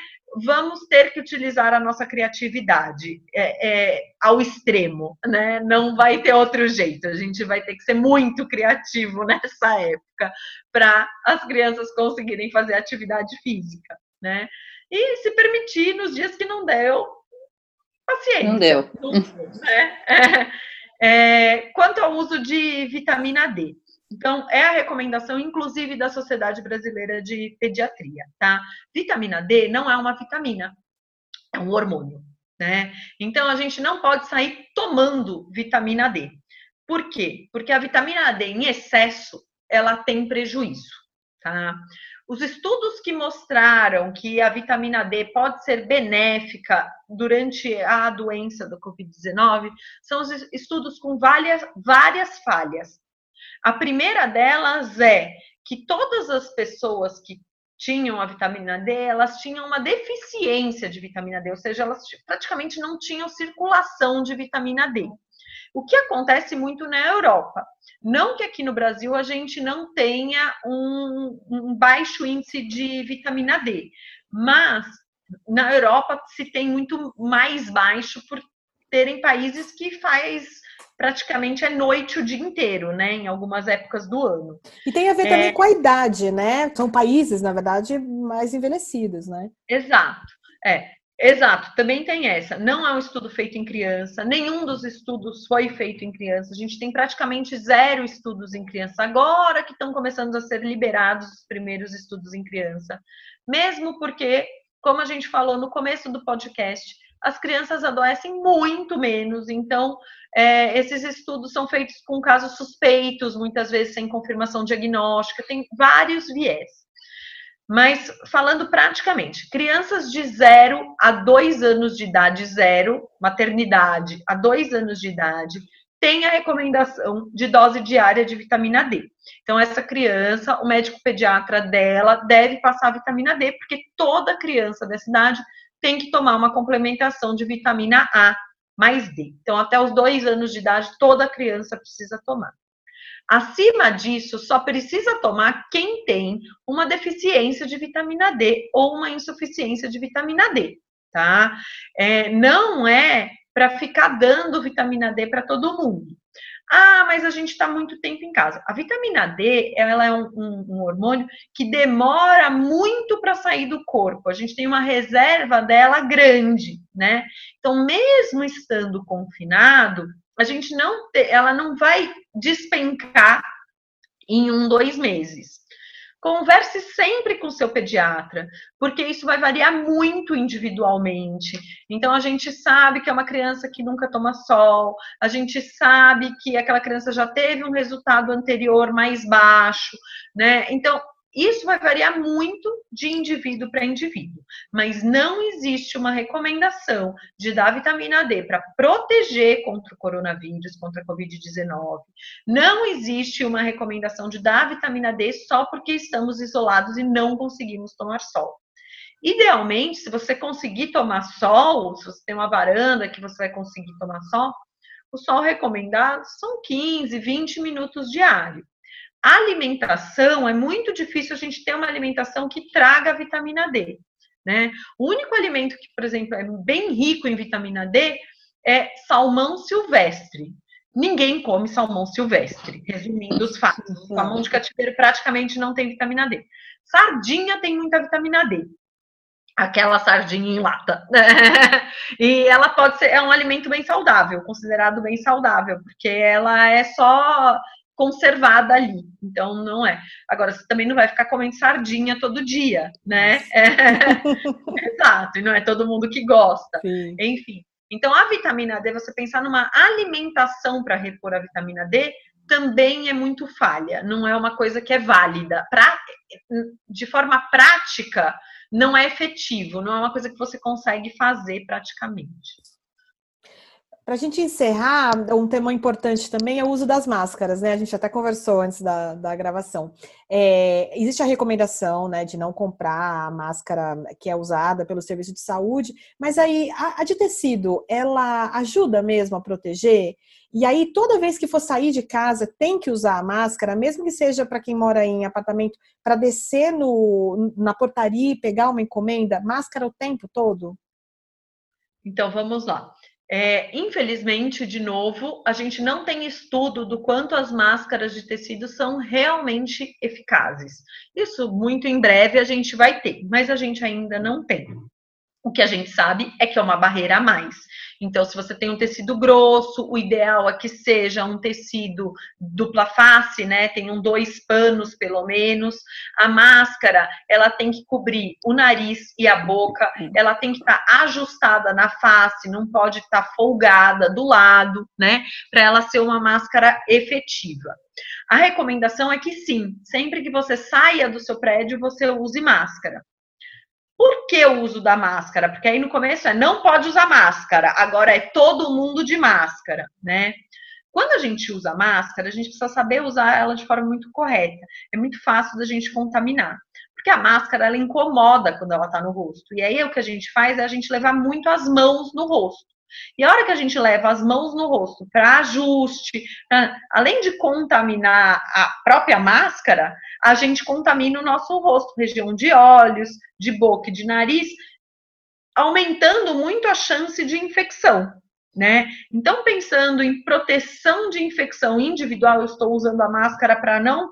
Vamos ter que utilizar a nossa criatividade é, é, ao extremo, né? Não vai ter outro jeito. A gente vai ter que ser muito criativo nessa época para as crianças conseguirem fazer atividade física, né? E se permitir nos dias que não deu, paciência. Não deu. Né? É, é, quanto ao uso de vitamina D, então, é a recomendação, inclusive, da Sociedade Brasileira de Pediatria, tá? Vitamina D não é uma vitamina, é um hormônio, né? Então, a gente não pode sair tomando vitamina D. Por quê? Porque a vitamina D em excesso, ela tem prejuízo, tá? Os estudos que mostraram que a vitamina D pode ser benéfica durante a doença do Covid-19 são os estudos com várias, várias falhas. A primeira delas é que todas as pessoas que tinham a vitamina D, elas tinham uma deficiência de vitamina D, ou seja, elas praticamente não tinham circulação de vitamina D. O que acontece muito na Europa. Não que aqui no Brasil a gente não tenha um, um baixo índice de vitamina D, mas na Europa se tem muito mais baixo por terem países que faz praticamente é noite o dia inteiro, né? Em algumas épocas do ano. E tem a ver também é... com a idade, né? São países, na verdade, mais envelhecidos, né? Exato. É, exato. Também tem essa. Não é um estudo feito em criança. Nenhum dos estudos foi feito em criança. A gente tem praticamente zero estudos em criança agora que estão começando a ser liberados os primeiros estudos em criança. Mesmo porque, como a gente falou no começo do podcast, as crianças adoecem muito menos. Então, é, esses estudos são feitos com casos suspeitos, muitas vezes sem confirmação diagnóstica, tem vários viés. Mas, falando praticamente, crianças de 0 a 2 anos de idade, zero, maternidade a 2 anos de idade, tem a recomendação de dose diária de vitamina D. Então, essa criança, o médico pediatra dela deve passar vitamina D, porque toda criança dessa idade tem que tomar uma complementação de vitamina A mais D. Então, até os dois anos de idade, toda criança precisa tomar. Acima disso, só precisa tomar quem tem uma deficiência de vitamina D ou uma insuficiência de vitamina D, tá? É, não é para ficar dando vitamina D para todo mundo. Ah, mas a gente está muito tempo em casa. A vitamina D, ela é um, um, um hormônio que demora muito para sair do corpo. A gente tem uma reserva dela grande, né? Então, mesmo estando confinado, a gente não, te, ela não vai despencar em um, dois meses. Converse sempre com o seu pediatra, porque isso vai variar muito individualmente. Então, a gente sabe que é uma criança que nunca toma sol, a gente sabe que aquela criança já teve um resultado anterior mais baixo, né? Então, isso vai variar muito de indivíduo para indivíduo, mas não existe uma recomendação de dar vitamina D para proteger contra o coronavírus, contra a Covid-19. Não existe uma recomendação de dar vitamina D só porque estamos isolados e não conseguimos tomar sol. Idealmente, se você conseguir tomar sol, se você tem uma varanda que você vai conseguir tomar sol, o sol recomendado são 15, 20 minutos diário alimentação, é muito difícil a gente ter uma alimentação que traga vitamina D. Né? O único alimento que, por exemplo, é bem rico em vitamina D é salmão silvestre. Ninguém come salmão silvestre, resumindo os fatos. O salmão de cativeiro praticamente não tem vitamina D. Sardinha tem muita vitamina D. Aquela sardinha em lata. e ela pode ser, é um alimento bem saudável, considerado bem saudável, porque ela é só conservada ali. Então, não é. Agora, você também não vai ficar comendo sardinha todo dia, né? É... Exato, e não é todo mundo que gosta. Sim. Enfim. Então, a vitamina D, você pensar numa alimentação para repor a vitamina D, também é muito falha, não é uma coisa que é válida. Pra, de forma prática, não é efetivo, não é uma coisa que você consegue fazer praticamente. Para a gente encerrar, um tema importante também é o uso das máscaras, né? A gente até conversou antes da, da gravação. É, existe a recomendação né, de não comprar a máscara que é usada pelo serviço de saúde, mas aí a, a de tecido, ela ajuda mesmo a proteger? E aí, toda vez que for sair de casa, tem que usar a máscara, mesmo que seja para quem mora em apartamento, para descer no, na portaria e pegar uma encomenda, máscara o tempo todo? Então, vamos lá. É, infelizmente, de novo, a gente não tem estudo do quanto as máscaras de tecido são realmente eficazes. Isso muito em breve a gente vai ter, mas a gente ainda não tem. O que a gente sabe é que é uma barreira a mais. Então, se você tem um tecido grosso, o ideal é que seja um tecido dupla face, né? Tenham dois panos, pelo menos. A máscara, ela tem que cobrir o nariz e a boca, ela tem que estar tá ajustada na face, não pode estar tá folgada do lado, né? Para ela ser uma máscara efetiva. A recomendação é que sim, sempre que você saia do seu prédio, você use máscara. Por que o uso da máscara? Porque aí no começo é não pode usar máscara, agora é todo mundo de máscara, né? Quando a gente usa máscara, a gente precisa saber usar ela de forma muito correta. É muito fácil da gente contaminar. Porque a máscara ela incomoda quando ela tá no rosto. E aí o que a gente faz é a gente levar muito as mãos no rosto. E a hora que a gente leva as mãos no rosto para ajuste, além de contaminar a própria máscara, a gente contamina o nosso rosto, região de olhos, de boca e de nariz, aumentando muito a chance de infecção. Né? Então, pensando em proteção de infecção individual, eu estou usando a máscara para não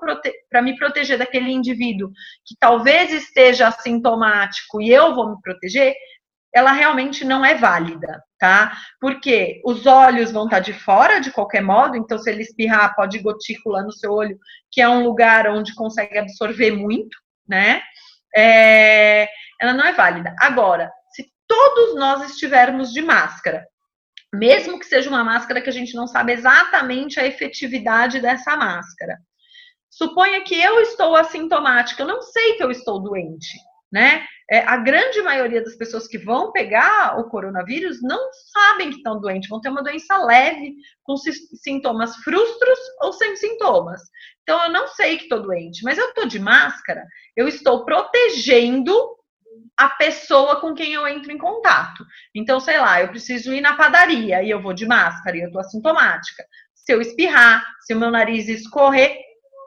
para me proteger daquele indivíduo que talvez esteja assintomático e eu vou me proteger, ela realmente não é válida, tá? Porque os olhos vão estar de fora de qualquer modo, então se ele espirrar, pode gotícula no seu olho, que é um lugar onde consegue absorver muito, né? É, ela não é válida. Agora, se todos nós estivermos de máscara, mesmo que seja uma máscara que a gente não sabe exatamente a efetividade dessa máscara, suponha que eu estou assintomática, eu não sei que eu estou doente, né? É, a grande maioria das pessoas que vão pegar o coronavírus não sabem que estão doentes, vão ter uma doença leve, com sintomas frustros ou sem sintomas. Então, eu não sei que estou doente, mas eu estou de máscara, eu estou protegendo a pessoa com quem eu entro em contato. Então, sei lá, eu preciso ir na padaria e eu vou de máscara e eu estou assintomática. Se eu espirrar, se o meu nariz escorrer,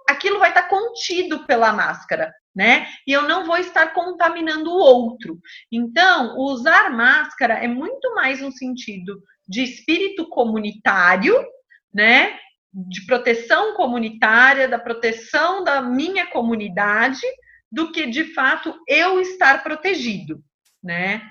aquilo vai estar contido pela máscara né? E eu não vou estar contaminando o outro. Então, usar máscara é muito mais um sentido de espírito comunitário, né? De proteção comunitária, da proteção da minha comunidade, do que de fato eu estar protegido, né?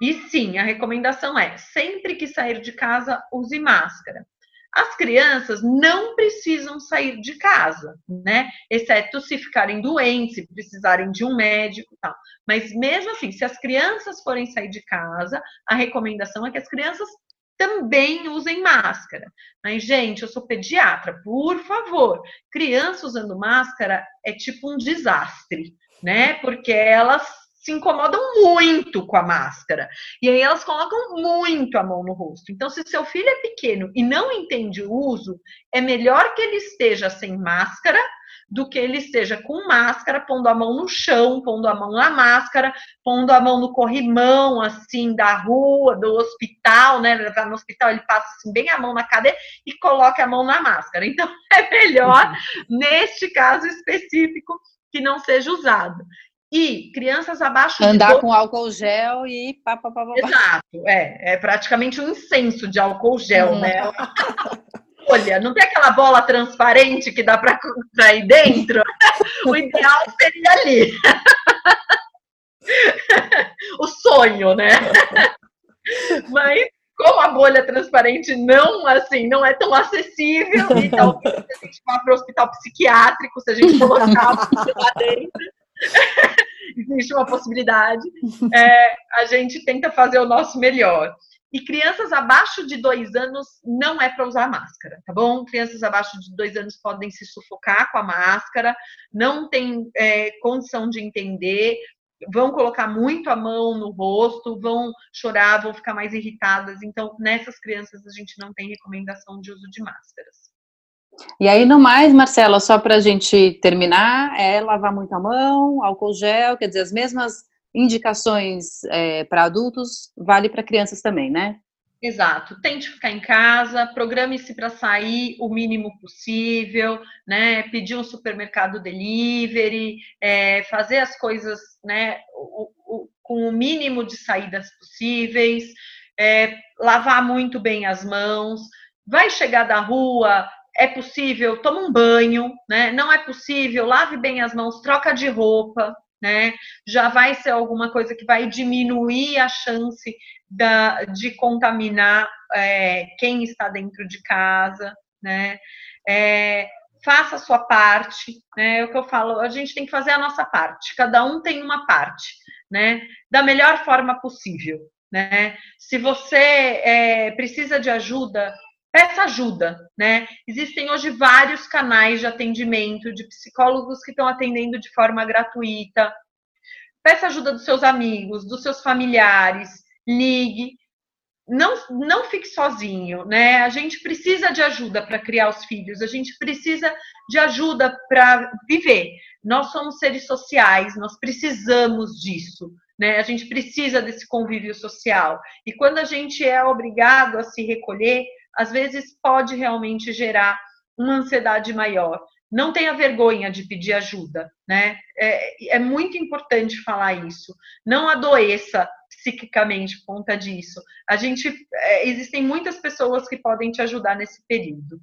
E sim, a recomendação é: sempre que sair de casa, use máscara. As crianças não precisam sair de casa, né? Exceto se ficarem doentes, se precisarem de um médico, tal. Mas mesmo assim, se as crianças forem sair de casa, a recomendação é que as crianças também usem máscara. Mas, gente, eu sou pediatra, por favor, criança usando máscara é tipo um desastre, né? Porque elas se incomodam muito com a máscara. E aí elas colocam muito a mão no rosto. Então, se seu filho é pequeno e não entende o uso, é melhor que ele esteja sem máscara do que ele esteja com máscara, pondo a mão no chão, pondo a mão na máscara, pondo a mão no corrimão, assim, da rua, do hospital, né? Tá no hospital, ele passa assim, bem a mão na cadeira e coloca a mão na máscara. Então, é melhor, neste caso específico, que não seja usado. E crianças abaixo Andar de. Andar com álcool gel e pá, pá, pá, pá. Exato, é. É praticamente um incenso de álcool gel, uhum. né? Olha, não tem aquela bola transparente que dá para ir dentro? o ideal seria ali. o sonho, né? Mas como a bolha transparente não assim não é tão acessível, então se a gente for para o hospital psiquiátrico, se a gente colocar lá dentro, existe uma possibilidade. É, a gente tenta fazer o nosso melhor. E crianças abaixo de dois anos não é para usar máscara, tá bom? Crianças abaixo de dois anos podem se sufocar com a máscara, não tem é, condição de entender, vão colocar muito a mão no rosto, vão chorar, vão ficar mais irritadas. Então, nessas crianças, a gente não tem recomendação de uso de máscaras. E aí, no mais, Marcela, só para a gente terminar, é lavar muito a mão, álcool gel, quer dizer, as mesmas indicações é, para adultos, vale para crianças também, né? Exato. Tente ficar em casa, programe-se para sair o mínimo possível, né? Pedir um supermercado delivery, é, fazer as coisas, né? O, o, com o mínimo de saídas possíveis, é, lavar muito bem as mãos. Vai chegar da rua, é possível, toma um banho, né? Não é possível, lave bem as mãos, troca de roupa, né? Já vai ser alguma coisa que vai diminuir a chance da, de contaminar é, quem está dentro de casa, né? É, faça a sua parte, né? É o que eu falo, a gente tem que fazer a nossa parte, cada um tem uma parte, né? Da melhor forma possível, né? Se você é, precisa de ajuda, peça ajuda, né? Existem hoje vários canais de atendimento de psicólogos que estão atendendo de forma gratuita. Peça ajuda dos seus amigos, dos seus familiares, ligue. Não, não fique sozinho, né? A gente precisa de ajuda para criar os filhos, a gente precisa de ajuda para viver. Nós somos seres sociais, nós precisamos disso, né? A gente precisa desse convívio social. E quando a gente é obrigado a se recolher, às vezes pode realmente gerar uma ansiedade maior. Não tenha vergonha de pedir ajuda, né? É, é muito importante falar isso. Não adoeça psiquicamente por conta disso. A gente é, existem muitas pessoas que podem te ajudar nesse período.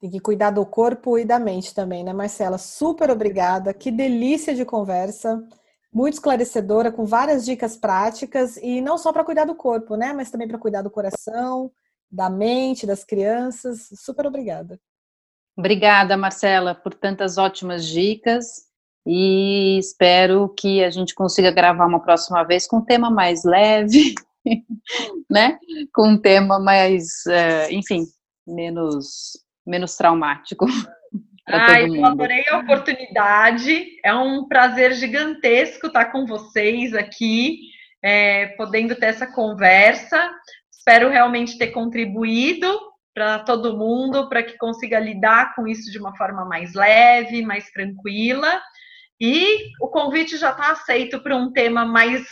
Tem que cuidar do corpo e da mente também, né, Marcela? Super obrigada. Que delícia de conversa. Muito esclarecedora, com várias dicas práticas, e não só para cuidar do corpo, né? Mas também para cuidar do coração, da mente das crianças. Super obrigada. Obrigada, Marcela, por tantas ótimas dicas e espero que a gente consiga gravar uma próxima vez com um tema mais leve, né? Com um tema mais, uh, enfim, menos, menos traumático. Ah, eu adorei a oportunidade. É um prazer gigantesco estar com vocês aqui, é, podendo ter essa conversa. Espero realmente ter contribuído para todo mundo, para que consiga lidar com isso de uma forma mais leve, mais tranquila. E o convite já está aceito para um tema mais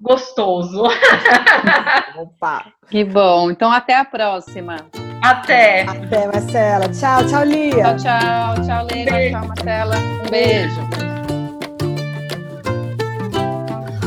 gostoso. Opa! Que bom. Então, até a próxima. Até. Até, Marcela. Tchau, tchau, Lia. Tchau, tchau. Tchau, Lia. Tchau, Marcela. Um beijo.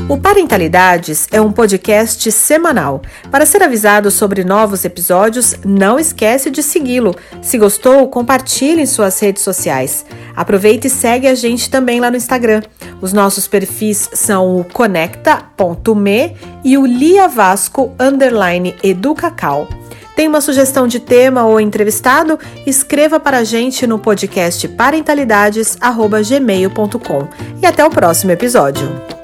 O Parentalidades é um podcast semanal. Para ser avisado sobre novos episódios, não esquece de segui-lo. Se gostou, compartilhe em suas redes sociais. Aproveite e segue a gente também lá no Instagram. Os nossos perfis são o conecta.me e o liavasco underline educacau. Tem uma sugestão de tema ou entrevistado? Escreva para a gente no podcast parentalidades@gmail.com. E até o próximo episódio.